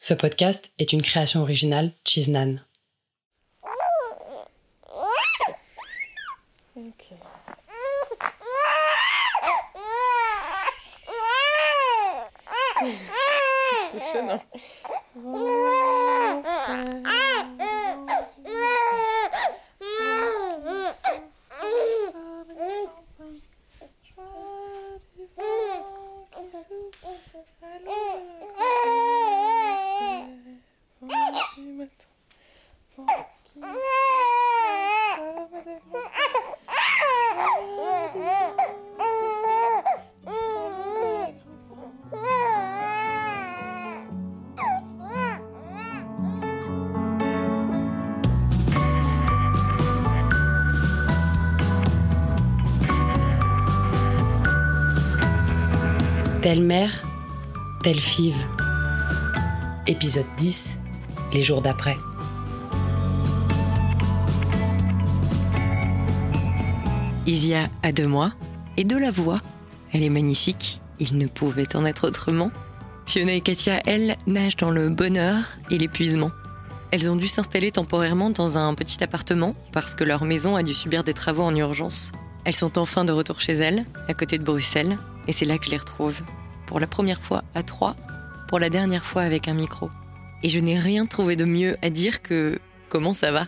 Ce podcast est une création originale Chiznan. Telle mère, telle five. Épisode 10, les jours d'après. Isia a deux mois et de la voix. Elle est magnifique, il ne pouvait en être autrement. Fiona et Katia, elles, nagent dans le bonheur et l'épuisement. Elles ont dû s'installer temporairement dans un petit appartement parce que leur maison a dû subir des travaux en urgence. Elles sont enfin de retour chez elles, à côté de Bruxelles, et c'est là que je les retrouve. Pour la première fois à trois, pour la dernière fois avec un micro. Et je n'ai rien trouvé de mieux à dire que comment ça va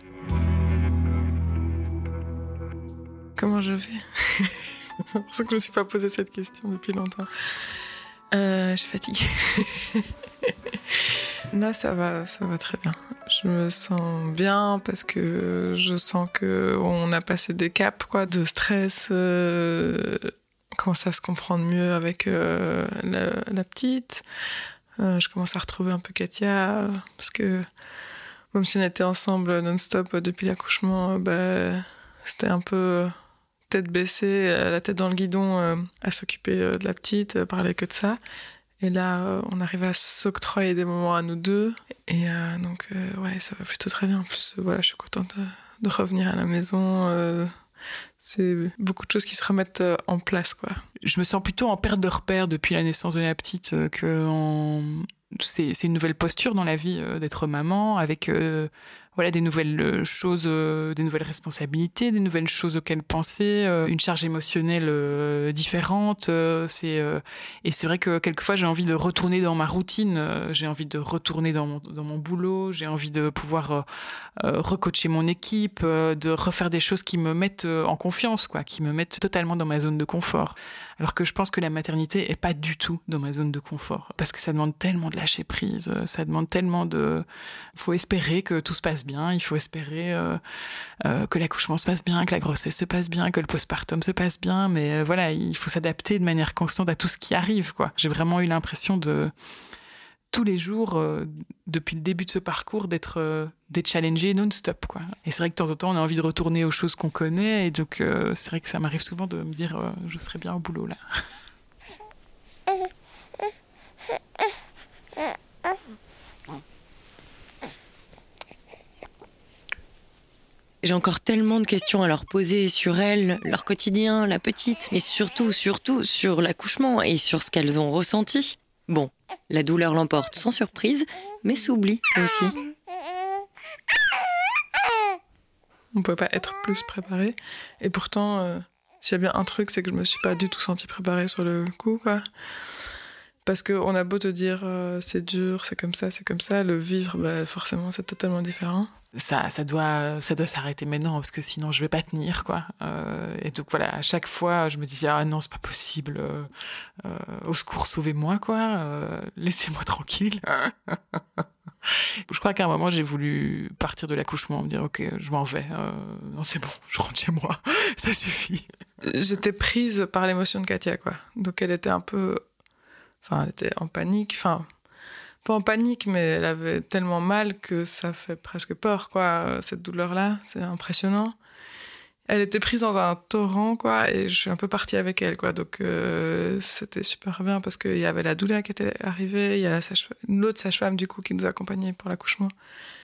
Comment je vais pour ça que je ne me suis pas posé cette question depuis longtemps. Euh, je suis fatiguée. Là, ça va, ça va très bien. Je me sens bien parce que je sens que on a passé des caps, quoi, de stress. Euh, commence à se comprendre mieux avec euh, la, petite. Euh, je commence à retrouver un peu Katia parce que même si on était ensemble non-stop depuis l'accouchement, bah, c'était un peu tête baissée, la tête dans le guidon, à s'occuper de la petite, parler que de ça. Et là, euh, on arrive à s'octroyer des moments à nous deux. Et euh, donc, euh, ouais, ça va plutôt très bien. En plus, voilà, je suis contente de, revenir à la maison. C'est beaucoup de choses qui se remettent en place, quoi. Je me sens plutôt en perte de repère depuis la naissance de la petite que en... c'est une nouvelle posture dans la vie d'être maman avec voilà des nouvelles euh, choses, euh, des nouvelles responsabilités, des nouvelles choses auxquelles penser, euh, une charge émotionnelle différente. c'est et c'est vrai que quelquefois j'ai envie de retourner dans ma routine, j'ai envie de retourner dans mon, dans mon boulot, j'ai envie de pouvoir recoacher mon équipe, de refaire des choses qui me mettent en confiance, quoi, qui me mettent totalement dans ma zone de confort. Alors que je pense que la maternité est pas du tout dans ma zone de confort. Parce que ça demande tellement de lâcher prise, ça demande tellement de... Faut espérer que tout se passe bien, il faut espérer euh, euh, que l'accouchement se passe bien, que la grossesse se passe bien, que le postpartum se passe bien. Mais voilà, il faut s'adapter de manière constante à tout ce qui arrive. J'ai vraiment eu l'impression de tous les jours, euh, depuis le début de ce parcours, d'être euh, challengé non-stop. Et c'est vrai que de temps en temps, on a envie de retourner aux choses qu'on connaît. Et donc, euh, c'est vrai que ça m'arrive souvent de me dire, je serais bien au boulot là. J'ai encore tellement de questions à leur poser sur elles, leur quotidien, la petite, mais surtout, surtout sur l'accouchement et sur ce qu'elles ont ressenti. Bon, la douleur l'emporte sans surprise, mais s'oublie aussi. On ne pouvait pas être plus préparé. Et pourtant, euh, s'il y a bien un truc, c'est que je me suis pas du tout sentie préparée sur le coup, quoi. Parce qu'on a beau te dire euh, c'est dur, c'est comme ça, c'est comme ça, le vivre, bah, forcément, c'est totalement différent ça, ça doit, ça doit s'arrêter maintenant parce que sinon je vais pas tenir quoi. Euh, et donc voilà, à chaque fois je me disais ah non c'est pas possible, euh, au secours sauvez-moi quoi, laissez-moi tranquille. je crois qu'à un moment j'ai voulu partir de l'accouchement, me dire ok je m'en vais, non c'est bon, je rentre chez moi, ça suffit. J'étais prise par l'émotion de Katia quoi, donc elle était un peu, enfin elle était en panique, enfin pas en panique, mais elle avait tellement mal que ça fait presque peur, quoi, cette douleur-là. C'est impressionnant. Elle était prise dans un torrent, quoi, et je suis un peu partie avec elle, quoi. Donc, euh, c'était super bien parce qu'il y avait la douleur qui était arrivée, il y a l'autre sage-femme, du coup, qui nous accompagnait pour l'accouchement,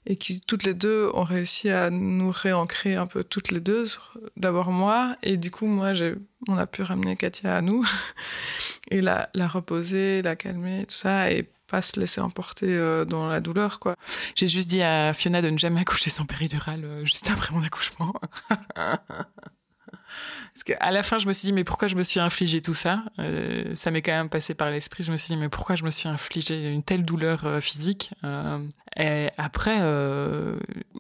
et qui, toutes les deux, ont réussi à nous réancrer un peu toutes les deux. D'abord moi, et du coup, moi, on a pu ramener Katia à nous, et la, la reposer, la calmer, tout ça, et pas se laisser emporter euh, dans la douleur, quoi. J'ai juste dit à Fiona de ne jamais accoucher sans péridurale euh, juste après mon accouchement. Parce qu'à la fin, je me suis dit, mais pourquoi je me suis infligé tout ça? Euh, Ça m'est quand même passé par l'esprit. Je me suis dit, mais pourquoi je me suis infligé une telle douleur physique? Et après,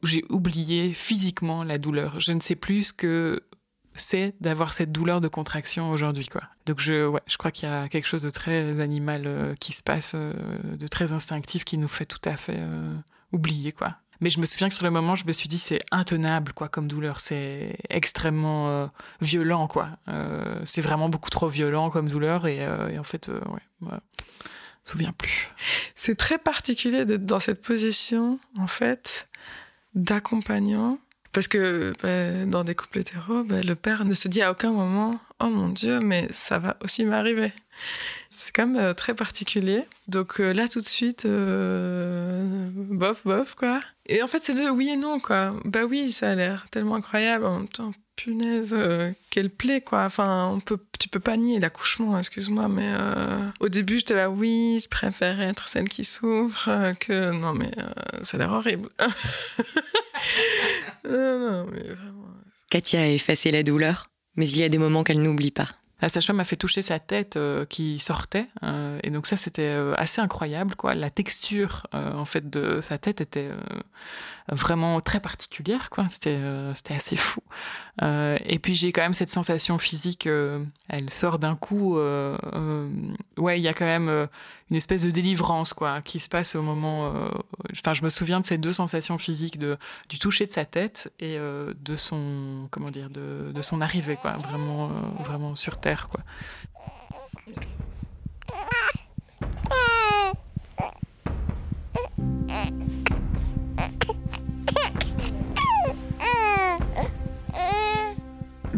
j'ai oublié physiquement la douleur. Je ne sais plus ce que c'est d'avoir cette douleur de contraction aujourd'hui, quoi. Donc je, je crois qu'il y a quelque chose de très animal euh, qui se passe, euh, de très instinctif, qui nous fait tout à fait euh, oublier, quoi. Mais je me souviens que sur le moment, je me suis dit c'est intenable quoi comme douleur, c'est extrêmement violent quoi. C'est vraiment beaucoup trop violent comme douleur et, en fait ouais, ouais, je me souviens plus. C'est très particulier d'être dans cette position, en fait, d'accompagnant. Parce que bah, dans des couples hétéros, bah, le père ne se dit à aucun moment Oh mon Dieu, mais ça va aussi m'arriver. C'est quand même euh, très particulier. Donc euh, là, tout de suite, euh, bof, bof, quoi. Et en fait, c'est de oui et non, quoi. Bah oui, ça a l'air tellement incroyable. En même temps, punaise, quelle plaie, quoi. Enfin, on peut, tu peux pas nier l'accouchement, excuse-moi, mais au début, j'étais là, oui, je préfère être celle qui souffre que. Non, mais ça a l'air horrible. mais vraiment. Katia a effacé la douleur, mais il y a des moments qu'elle n'oublie pas. La sage-femme m'a fait toucher sa tête euh, qui sortait, euh, et donc ça c'était euh, assez incroyable, quoi. La texture euh, en fait de sa tête était euh, vraiment très particulière, quoi. C'était euh, c'était assez fou. Euh, et puis j'ai quand même cette sensation physique, euh, elle sort d'un coup. ouais, il y a quand même une espèce de délivrance, quoi, qui se passe au moment. Enfin, je me souviens de ces deux sensations physiques de du toucher de sa tête et de son comment dire de, de son arrivée, quoi. Vraiment vraiment sur terre, quoi.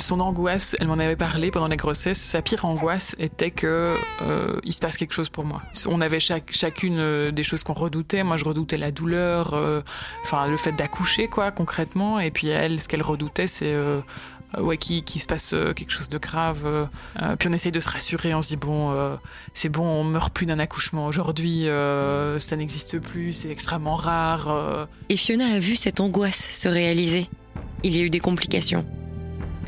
Son angoisse, elle m'en avait parlé pendant la grossesse. Sa pire angoisse était que euh, il se passe quelque chose pour moi. On avait chacune euh, des choses qu'on redoutait. Moi, je redoutais la douleur, euh, enfin le fait d'accoucher, quoi, concrètement. Et puis elle, ce qu'elle redoutait, c'est euh, ouais, qu'il qui se passe quelque chose de grave. puis on essaye de se rassurer, on se dit bon, c'est bon, on meurt plus d'un accouchement aujourd'hui, ça n'existe plus, c'est extrêmement rare. Et Fiona a vu cette angoisse se réaliser. Il y a eu des complications.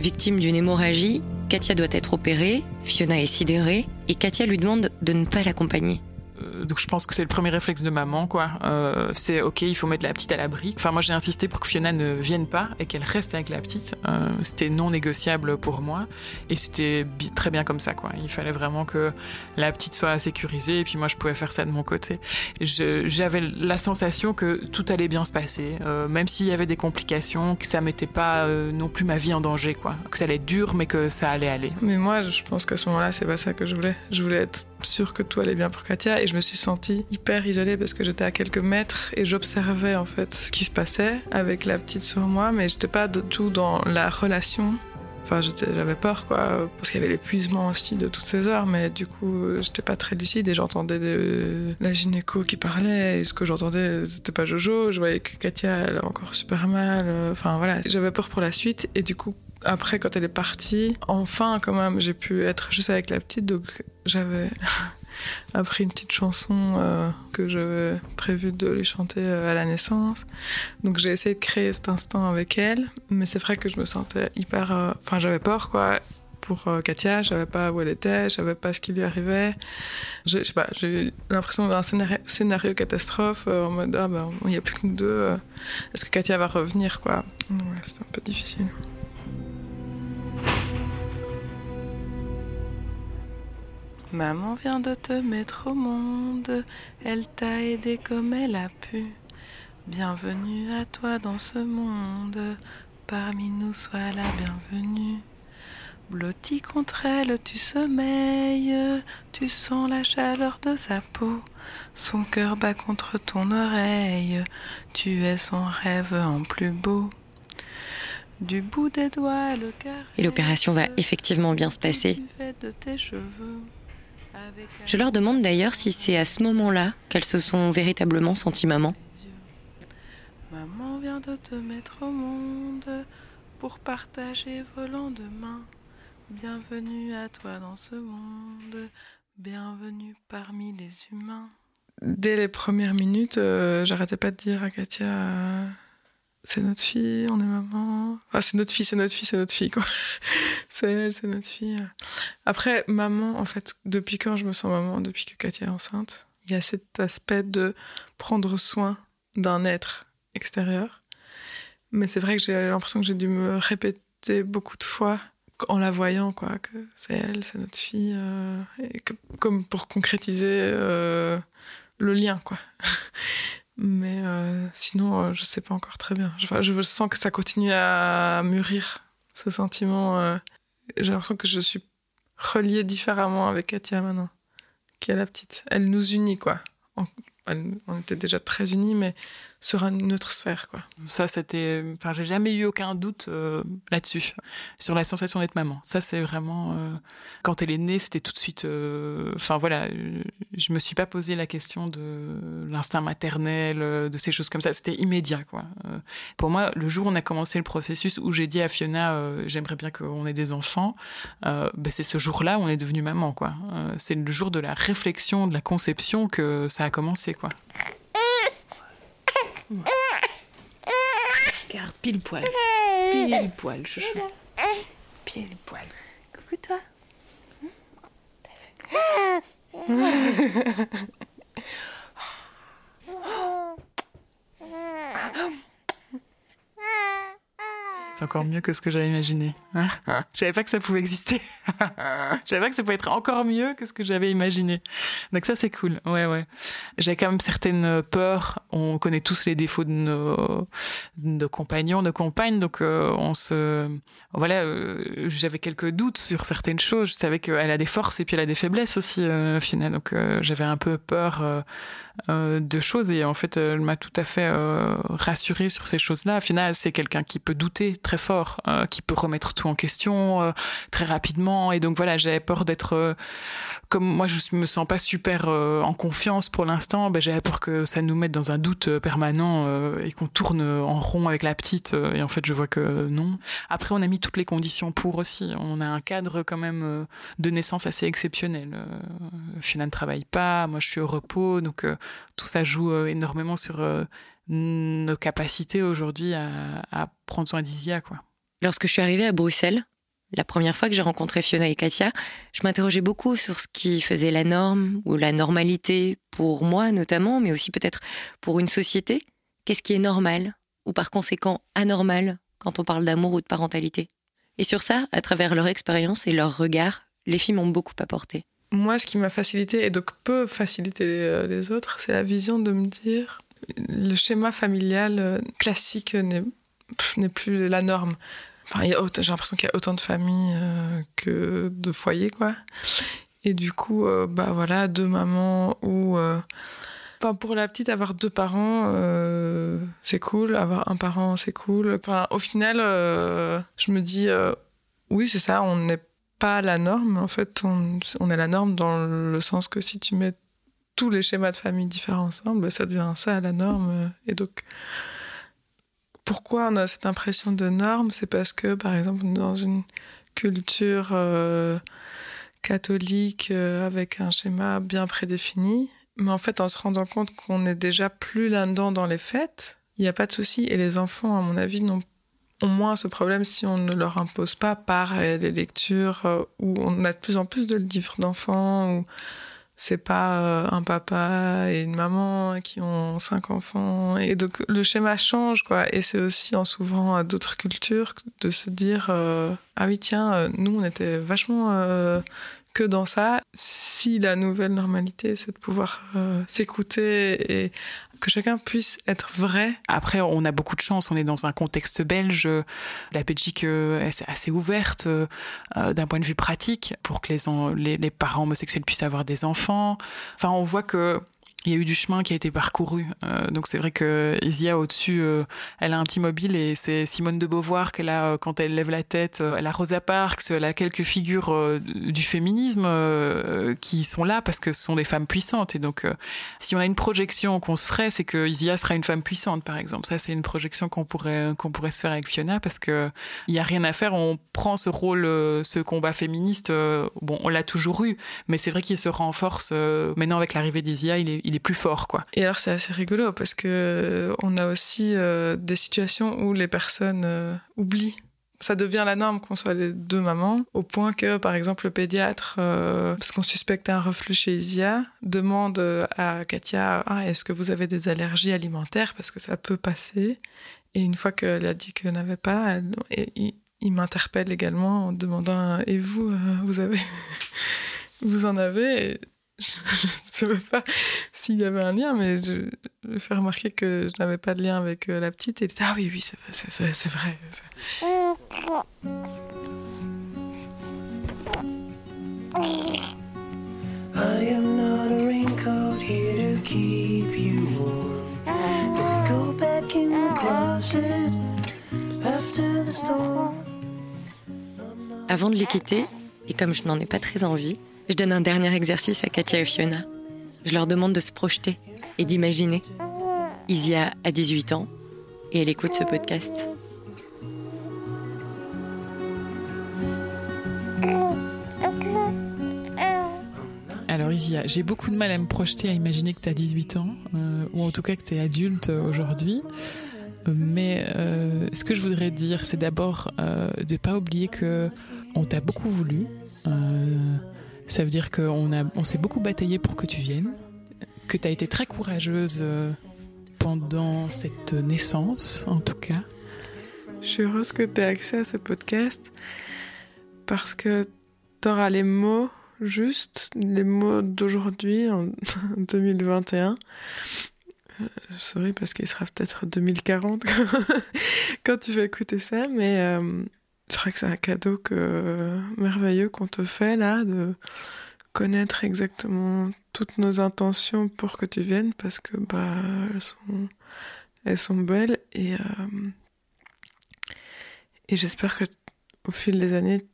Victime d'une hémorragie, Katia doit être opérée, Fiona est sidérée, et Katia lui demande de ne pas l'accompagner. Euh, donc je pense que c'est le premier réflexe de maman, quoi. Euh, c'est ok, il faut mettre la petite à l'abri. Enfin, moi j'ai insisté pour que Fiona ne vienne pas et qu'elle reste avec la petite. Euh, c'était non négociable pour moi et c'était très bien comme ça, quoi. Il fallait vraiment que la petite soit sécurisée et puis moi je pouvais faire ça de mon côté. J'avais la sensation que tout allait bien se passer, euh, même s'il y avait des complications, que ça mettait pas euh, non plus ma vie en danger, quoi. Que ça allait être dur, mais que ça allait aller. Mais moi, je pense qu'à ce moment-là, c'est pas ça que je voulais. Je voulais être sûre que tout allait bien pour Katia et je me suis sentie hyper isolée parce que j'étais à quelques mètres et j'observais en fait ce qui se passait avec la petite sur moi, mais j'étais pas du tout dans la relation. Enfin, j'avais peur, quoi, parce qu'il y avait l'épuisement aussi de toutes ces heures, mais du coup, j'étais pas très lucide et j'entendais des- la gynéco qui parlait, et ce que j'entendais, c'était pas Jojo, je voyais que Katia, elle a encore super mal, enfin voilà, j'avais peur pour la suite, et du coup, après, quand elle est partie, enfin, quand même, j'ai pu être juste avec la petite, donc j'avais appris une petite chanson euh, que j'avais prévu de lui chanter euh, à la naissance. Donc j'ai essayé de créer cet instant avec elle, mais c'est vrai que je me sentais hyper... euh, Enfin, j'avais peur, quoi. Pour Katia, je savais pas où elle était, je savais pas ce qui lui arrivait. Je, je sais pas, j'ai eu l'impression d'un scénario, scénario catastrophe en mode ah ben il y a plus que nous deux. Est-ce que Katia va revenir quoi? C'était un peu difficile. Maman vient de te mettre au monde, elle t'a aidé comme elle a pu. Bienvenue à toi dans ce monde, parmi nous sois la bienvenue. Blotti contre elle, tu sommeilles, tu sens la chaleur de sa peau. Son cœur bat contre ton oreille, tu es son rêve en plus beau. Du bout des doigts, le Et l'opération va effectivement bien se passer. Je leur demande d'ailleurs si c'est à ce moment-là qu'elles se sont véritablement senties maman. Maman vient de te mettre au monde pour partager vos lendemains. Bienvenue à toi dans ce monde, bienvenue parmi les humains. dès les premières minutes, j'arrêtais pas de dire à Katia c'est notre fille, on est maman. Ah, c'est notre fille, c'est notre fille, c'est notre fille, quoi. c'est elle, c'est notre fille. Après, maman, en fait, depuis quand je me sens maman? Depuis que Katia est enceinte. Il y a cet aspect de prendre soin d'un être extérieur. Mais c'est vrai que j'ai l'impression que j'ai dû me répéter beaucoup de fois en la voyant, quoi, que c'est elle, c'est notre fille, euh, et comme pour concrétiser euh, le lien, quoi. Mais euh, sinon, euh, je sais pas encore très bien. Je, sens que ça continue à mûrir, ce sentiment. Euh, j'ai l'impression que je suis reliée différemment avec Katia maintenant, qui est la petite. Elle nous unit, quoi. on était déjà très unis, mais sur une autre sphère, quoi. Ça, c'était. Enfin, j'ai jamais eu aucun doute euh, là-dessus, sur la sensation d'être maman. Ça, c'est vraiment. Euh, quand elle est née, c'était tout de suite. Euh, enfin, voilà, je me suis pas posé la question de l'instinct maternel, de ces choses comme ça. C'était immédiat, quoi. pour moi, le jour où on a commencé le processus, où j'ai dit à Fiona, j'aimerais bien qu'on ait des enfants, ben, c'est ce jour-là où on est devenu maman, quoi. c'est le jour de la réflexion, de la conception que ça a commencé, quoi. Regarde, pile poil. Pile poil, chouchou. Pile poil. Coucou toi. C'est encore mieux que ce que j'avais imaginé. Hein je savais pas que ça pouvait exister. je savais pas que ça pouvait être encore mieux que ce que j'avais imaginé. Donc ça, c'est cool. Ouais, ouais. J'avais quand même certaines peurs. On connaît tous les défauts de nos, de compagnons, de compagnes. Donc euh, on se... Voilà, euh, j'avais quelques doutes sur certaines choses. Je savais qu'elle a des forces et puis elle a des faiblesses aussi, euh, finalement. Donc j'avais un peu peur euh, de choses et en fait elle m'a tout à fait euh, rassurée sur ces choses-là. Au final, c'est quelqu'un qui peut douter très fort, euh, qui peut remettre tout en question très rapidement et donc voilà, j'avais peur d'être comme moi je me sens pas super en confiance pour l'instant, ben, j'avais peur que ça nous mette dans un doute permanent et qu'on tourne en rond avec la petite et en fait je vois que non. Après on a mis toutes les conditions pour aussi. On a un cadre quand même de naissance assez exceptionnel. Fina ne travaille pas, moi je suis au repos donc tout ça joue euh, énormément sur euh, nos capacités aujourd'hui à, prendre soin d'Isia. Lorsque je suis arrivée à Bruxelles, la première fois que j'ai rencontré Fiona et Katia, je m'interrogeais beaucoup sur ce qui faisait la norme ou la normalité pour moi notamment, mais aussi peut-être pour une société. Qu'est-ce qui est normal ou par conséquent anormal quand on parle d'amour ou de parentalité? Et sur ça, à travers leur expérience et leur regard, les filles m'ont beaucoup apporté moi, ce qui m'a facilité, et donc peut faciliter euh, les autres, c'est la vision de me dire le schéma familial euh, classique n'est plus la norme. Enfin, j'ai l'impression qu'il y a autant de familles euh, que de foyers, quoi. Et du coup, bah voilà, deux mamans ou. Enfin, pour la petite, avoir deux parents, c'est cool. Avoir un parent, c'est cool. Enfin, au final, je me dis, oui, c'est ça, on n'est pas la norme. En fait, on, est la norme dans le sens que si tu mets tous les schémas de famille différents ensemble, ça devient ça la norme. Et donc, pourquoi on a cette impression de norme? C'est parce que, par exemple, dans une culture euh, catholique euh, avec un schéma bien prédéfini, mais en fait, en se rendant compte qu'on est déjà plus là-dedans dans les fêtes, il n'y a pas de souci. Et les enfants, à mon avis, n'ont au moins ce problème si on ne leur impose pas par euh, les lectures euh, où on a de plus en plus de livres d'enfants où c'est pas euh, un papa et une maman qui ont cinq enfants. Et donc le schéma change quoi. Et c'est aussi en s'ouvrant à d'autres cultures de se dire ah oui tiens nous on était vachement que dans ça. Si la nouvelle normalité c'est de pouvoir s'écouter et que chacun puisse être vrai. Après, on a beaucoup de chance, on est dans un contexte belge. La Belgique euh, est assez ouverte euh, d'un point de vue pratique pour que les, parents homosexuels puissent avoir des enfants. Enfin, on voit que il y a eu du chemin qui a été parcouru. Euh, donc c'est vrai que Isia au-dessus, euh, elle a un petit mobile et c'est Simone de Beauvoir qu'elle a euh, quand elle lève la tête. elle a Rosa Parks, elle a quelques figures du féminisme qui sont là parce que ce sont des femmes puissantes. Et donc si on a une projection qu'on se ferait, c'est que Isia sera une femme puissante, par exemple. Ça c'est une projection qu'on pourrait qu'on pourrait se faire avec Fiona parce que il y a rien à faire. On prend ce rôle, ce combat féministe. bon, on l'a toujours eu, mais c'est vrai qu'il se renforce maintenant avec l'arrivée d'Isia. Il est plus fort, quoi. Et alors c'est assez rigolo parce que on a aussi des situations où les personnes oublient ça devient la norme qu'on soit les deux mamans, au point que, par exemple, le pédiatre, euh, parce qu'on suspecte un reflux chez Isia, demande à Katia ah, est-ce que vous avez des allergies alimentaires? Parce que ça peut passer. Et une fois qu'elle a dit qu'elle n'avait pas, il, m'interpelle également en demandant et vous, euh, vous avez, vous en avez? Je ne savais pas s'il y avait un lien, mais je, je fais remarquer que je n'avais pas de lien avec euh, la petite. Et elle ah oui, oui, c'est vrai. I am not a raincoat here to keep you warm. And go back in the closet after the storm. Avant de les quitter, et comme je n'en ai pas très envie, je donne un dernier exercice à Katia et Fiona. Je leur demande de se projeter et d'imaginer. Isia a 18 ans et elle écoute ce podcast. Alors Isia, j'ai beaucoup de mal à me projeter à imaginer que tu as 18 ans, euh, ou en tout cas que tu es adulte aujourd'hui. Mais euh, ce que je voudrais dire, c'est d'abord euh, de ne pas oublier que on t'a beaucoup voulu. Ça veut dire qu'on on s'est beaucoup bataillé pour que tu viennes, que tu as été très courageuse euh, pendant cette naissance, en tout cas. Je suis heureuse que tu aies accès à ce podcast parce que tu auras les mots justes, les mots d'aujourd'hui, en 2021. Sorry, parce qu'il sera peut-être 2040 quand tu vas écouter ça, mais euh, je crois que c'est un cadeau que, merveilleux qu'on te fait là, de connaître exactement toutes nos intentions pour que tu viennes, parce que bah, elles, sont, elles sont belles et, euh, et j'espère que au fil des années,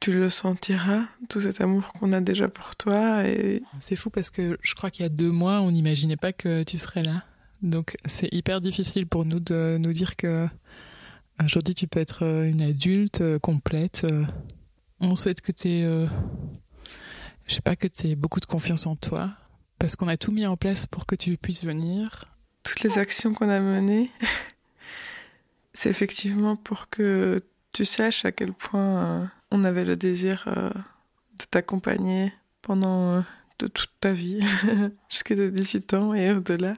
tu le sentiras, tout cet amour qu'on a déjà pour toi. Et... C'est fou parce que je crois qu'il y a deux mois, on n'imaginait pas que tu serais là. Donc c'est hyper difficile pour nous de nous dire que Aujourd'hui, tu peux être euh, une adulte euh, complète. Euh. On souhaite que tu aies, je sais pas, que tu beaucoup de confiance en toi, parce qu'on a tout mis en place pour que tu puisses venir. Toutes les actions qu'on a menées, c'est effectivement pour que tu saches à quel point on avait le désir de t'accompagner pendant de toute ta vie, jusqu'à tes 18 ans et au-delà.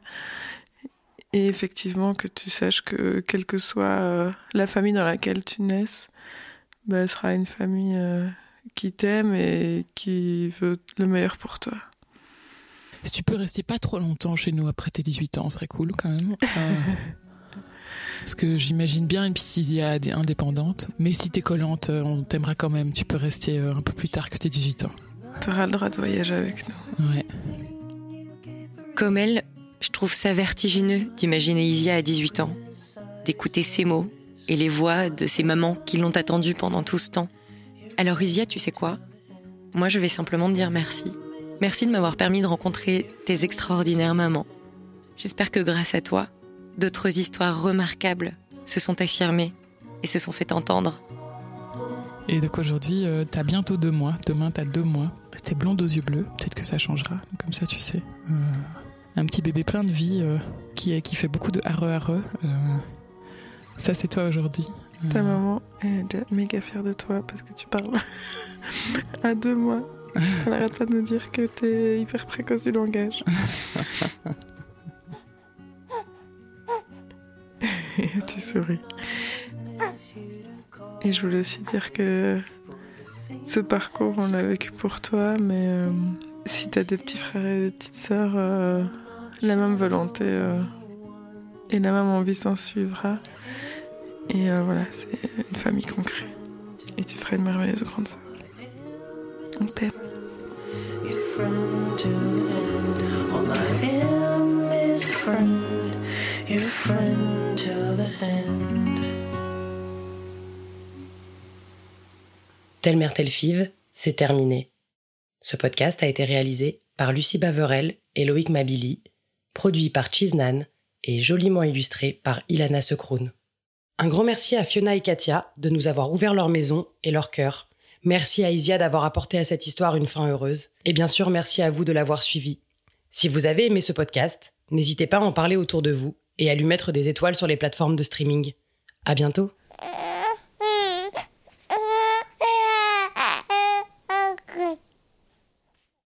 Et effectivement, que tu saches que quelle que soit euh, la famille dans laquelle tu naisses, bah, elle sera une famille euh, qui t'aime et qui veut le meilleur pour toi. Si tu peux rester pas trop longtemps chez nous après tes 18 ans, ce serait cool quand même. Euh, parce que j'imagine bien une petite indépendante. Mais si t'es collante, on t'aimera quand même. Tu peux rester un peu plus tard que tes 18 ans. Tu auras le droit de voyager avec nous. Ouais. Comme elle, je trouve ça vertigineux d'imaginer Isia à 18 ans, d'écouter ses mots et les voix de ses mamans qui l'ont attendue pendant tout ce temps. Alors Isia, tu sais quoi? Moi, je vais simplement te dire merci. Merci de m'avoir permis de rencontrer tes extraordinaires mamans. J'espère que grâce à toi, d'autres histoires remarquables se sont affirmées et se sont fait entendre. Et donc aujourd'hui, euh, t'as bientôt deux mois. Demain, t'as deux mois. T'es blonde aux yeux bleus. Peut-être que ça changera. Comme ça, tu sais. Euh, un petit bébé plein de vie euh, qui, qui fait beaucoup de hare hare. Euh, ça, c'est toi aujourd'hui. Ta euh. maman est méga fière de toi parce que tu parles à deux mois. Elle arrête pas de nous dire que t'es hyper précoce du langage. Et tu souris. Et je voulais aussi dire que ce parcours, on l'a vécu pour toi, mais si t'as des petits frères et des petites sœurs, la même volonté euh, et la même envie s'en suivra. Et euh, voilà, c'est une famille concrète. Et tu feras une merveilleuse grande soeur. On t'aime. Telle mère, telle five, c'est terminé. Ce podcast a été réalisé par Lucie Baverel et Loïc Mabili produit par Chiznan et joliment illustré par Ilana Sekroun. Un grand merci à Fiona et Katia de nous avoir ouvert leur maison et leur cœur. Merci à Isia d'avoir apporté à cette histoire une fin heureuse. Et bien sûr, merci à vous de l'avoir suivi. Si vous avez aimé ce podcast, n'hésitez pas à en parler autour de vous et à lui mettre des étoiles sur les plateformes de streaming. À bientôt!